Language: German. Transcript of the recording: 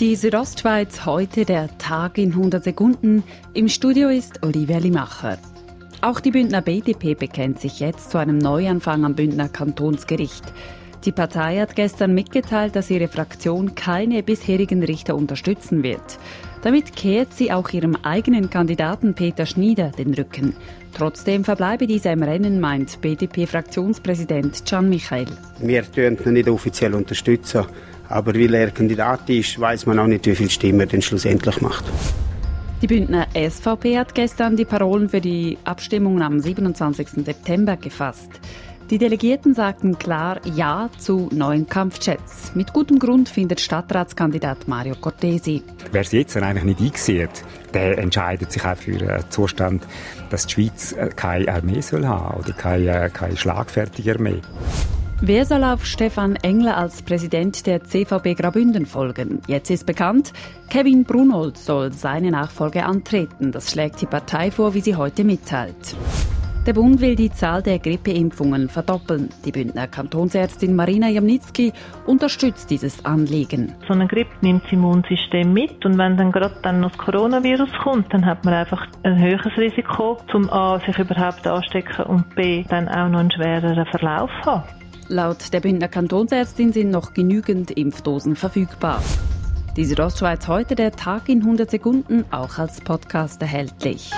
Die Südostschweiz heute der Tag in 100 Sekunden. Im Studio ist Olivia Limacher. Auch die Bündner BDP bekennt sich jetzt zu einem Neuanfang am Bündner Kantonsgericht. Die Partei hat gestern mitgeteilt, dass ihre Fraktion keine bisherigen Richter unterstützen wird. Damit kehrt sie auch ihrem eigenen Kandidaten Peter Schnieder den Rücken. Trotzdem verbleibe dieser im Rennen, meint BDP-Fraktionspräsident Can Michael. Wir unterstützen ihn nicht offiziell unterstützen. Aber weil er Kandidat ist, weiß man auch nicht, wie viele Stimmen er denn schlussendlich macht. Die Bündner SVP hat gestern die Parolen für die Abstimmung am 27. September gefasst. Die Delegierten sagten klar Ja zu neuen Kampfjets. Mit gutem Grund findet Stadtratskandidat Mario Cortesi. Wer es jetzt eigentlich nicht einsieht, der entscheidet sich auch für einen Zustand, dass die Schweiz keine Armee soll haben oder keine, keine schlagfertige Armee. Wer soll auf Stefan Engler als Präsident der CVB Grabünden folgen? Jetzt ist bekannt, Kevin Brunhold soll seine Nachfolge antreten. Das schlägt die Partei vor, wie sie heute mitteilt. Der Bund will die Zahl der Grippeimpfungen verdoppeln. Die Bündner Kantonsärztin Marina Jamnitzki unterstützt dieses Anliegen. So eine Grippe nimmt das Immunsystem mit und wenn dann gerade dann noch das Coronavirus kommt, dann hat man einfach ein höheres Risiko, zum A sich überhaupt anstecken und B dann auch noch einen schwereren Verlauf haben. Laut der Bündner Kantonsärztin sind noch genügend Impfdosen verfügbar. Die Südostschweiz heute der Tag in 100 Sekunden auch als Podcast erhältlich.